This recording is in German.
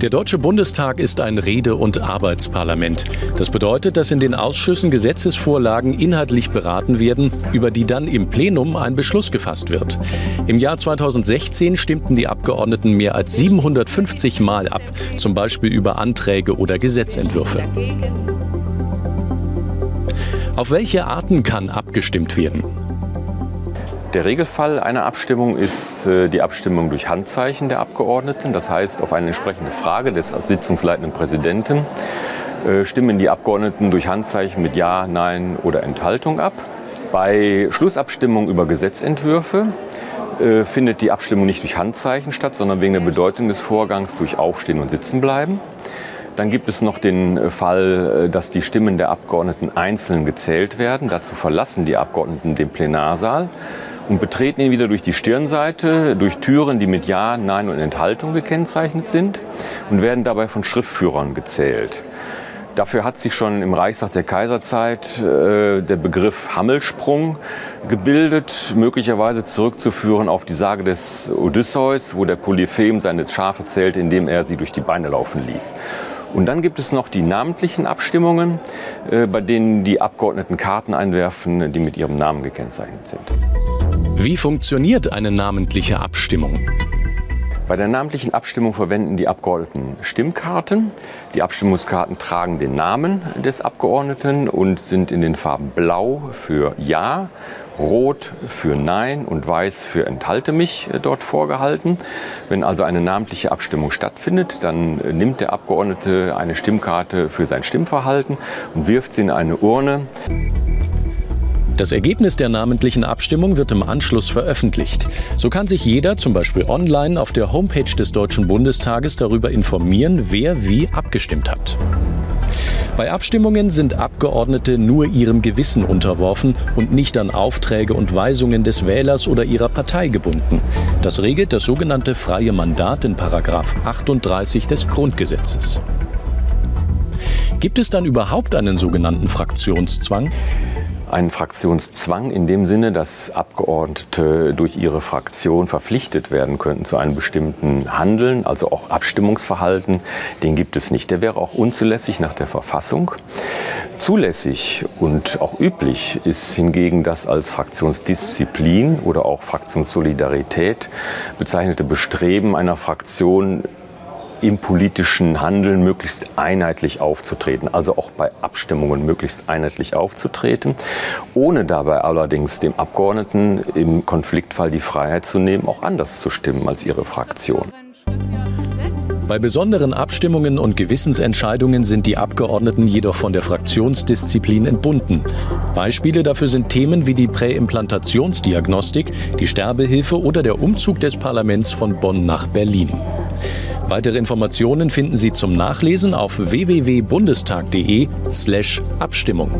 Der Deutsche Bundestag ist ein Rede- und Arbeitsparlament. Das bedeutet, dass in den Ausschüssen Gesetzesvorlagen inhaltlich beraten werden, über die dann im Plenum ein Beschluss gefasst wird. Im Jahr 2016 stimmten die Abgeordneten mehr als 750 Mal ab, zum Beispiel über Anträge oder Gesetzentwürfe. Auf welche Arten kann abgestimmt werden? Der Regelfall einer Abstimmung ist äh, die Abstimmung durch Handzeichen der Abgeordneten. Das heißt, auf eine entsprechende Frage des sitzungsleitenden Präsidenten äh, stimmen die Abgeordneten durch Handzeichen mit Ja, Nein oder Enthaltung ab. Bei Schlussabstimmung über Gesetzentwürfe äh, findet die Abstimmung nicht durch Handzeichen statt, sondern wegen der Bedeutung des Vorgangs durch Aufstehen und Sitzenbleiben. Dann gibt es noch den Fall, dass die Stimmen der Abgeordneten einzeln gezählt werden. Dazu verlassen die Abgeordneten den Plenarsaal und betreten ihn wieder durch die Stirnseite, durch Türen, die mit Ja, Nein und Enthaltung gekennzeichnet sind und werden dabei von Schriftführern gezählt. Dafür hat sich schon im Reichstag der Kaiserzeit äh, der Begriff Hammelsprung gebildet, möglicherweise zurückzuführen auf die Sage des Odysseus, wo der Polyphem seine Schafe zählte, indem er sie durch die Beine laufen ließ. Und dann gibt es noch die namentlichen Abstimmungen, äh, bei denen die Abgeordneten Karten einwerfen, die mit ihrem Namen gekennzeichnet sind. Wie funktioniert eine namentliche Abstimmung? Bei der namentlichen Abstimmung verwenden die Abgeordneten Stimmkarten. Die Abstimmungskarten tragen den Namen des Abgeordneten und sind in den Farben Blau für Ja, Rot für Nein und Weiß für Enthalte mich äh, dort vorgehalten. Wenn also eine namentliche Abstimmung stattfindet, dann äh, nimmt der Abgeordnete eine Stimmkarte für sein Stimmverhalten und wirft sie in eine Urne. Das Ergebnis der namentlichen Abstimmung wird im Anschluss veröffentlicht. So kann sich jeder zum Beispiel online auf der Homepage des Deutschen Bundestages darüber informieren, wer wie abgestimmt hat. Bei Abstimmungen sind Abgeordnete nur ihrem Gewissen unterworfen und nicht an Aufträge und Weisungen des Wählers oder ihrer Partei gebunden. Das regelt das sogenannte freie Mandat in 38 des Grundgesetzes. Gibt es dann überhaupt einen sogenannten Fraktionszwang? Einen Fraktionszwang in dem Sinne, dass Abgeordnete durch ihre Fraktion verpflichtet werden könnten zu einem bestimmten Handeln, also auch Abstimmungsverhalten, den gibt es nicht. Der wäre auch unzulässig nach der Verfassung. Zulässig und auch üblich ist hingegen das als Fraktionsdisziplin oder auch Fraktionssolidarität bezeichnete Bestreben einer Fraktion, im politischen Handeln möglichst einheitlich aufzutreten, also auch bei Abstimmungen möglichst einheitlich aufzutreten, ohne dabei allerdings dem Abgeordneten im Konfliktfall die Freiheit zu nehmen, auch anders zu stimmen als ihre Fraktion. Bei besonderen Abstimmungen und Gewissensentscheidungen sind die Abgeordneten jedoch von der Fraktionsdisziplin entbunden. Beispiele dafür sind Themen wie die Präimplantationsdiagnostik, die Sterbehilfe oder der Umzug des Parlaments von Bonn nach Berlin. Weitere Informationen finden Sie zum Nachlesen auf www.bundestag.de/abstimmung.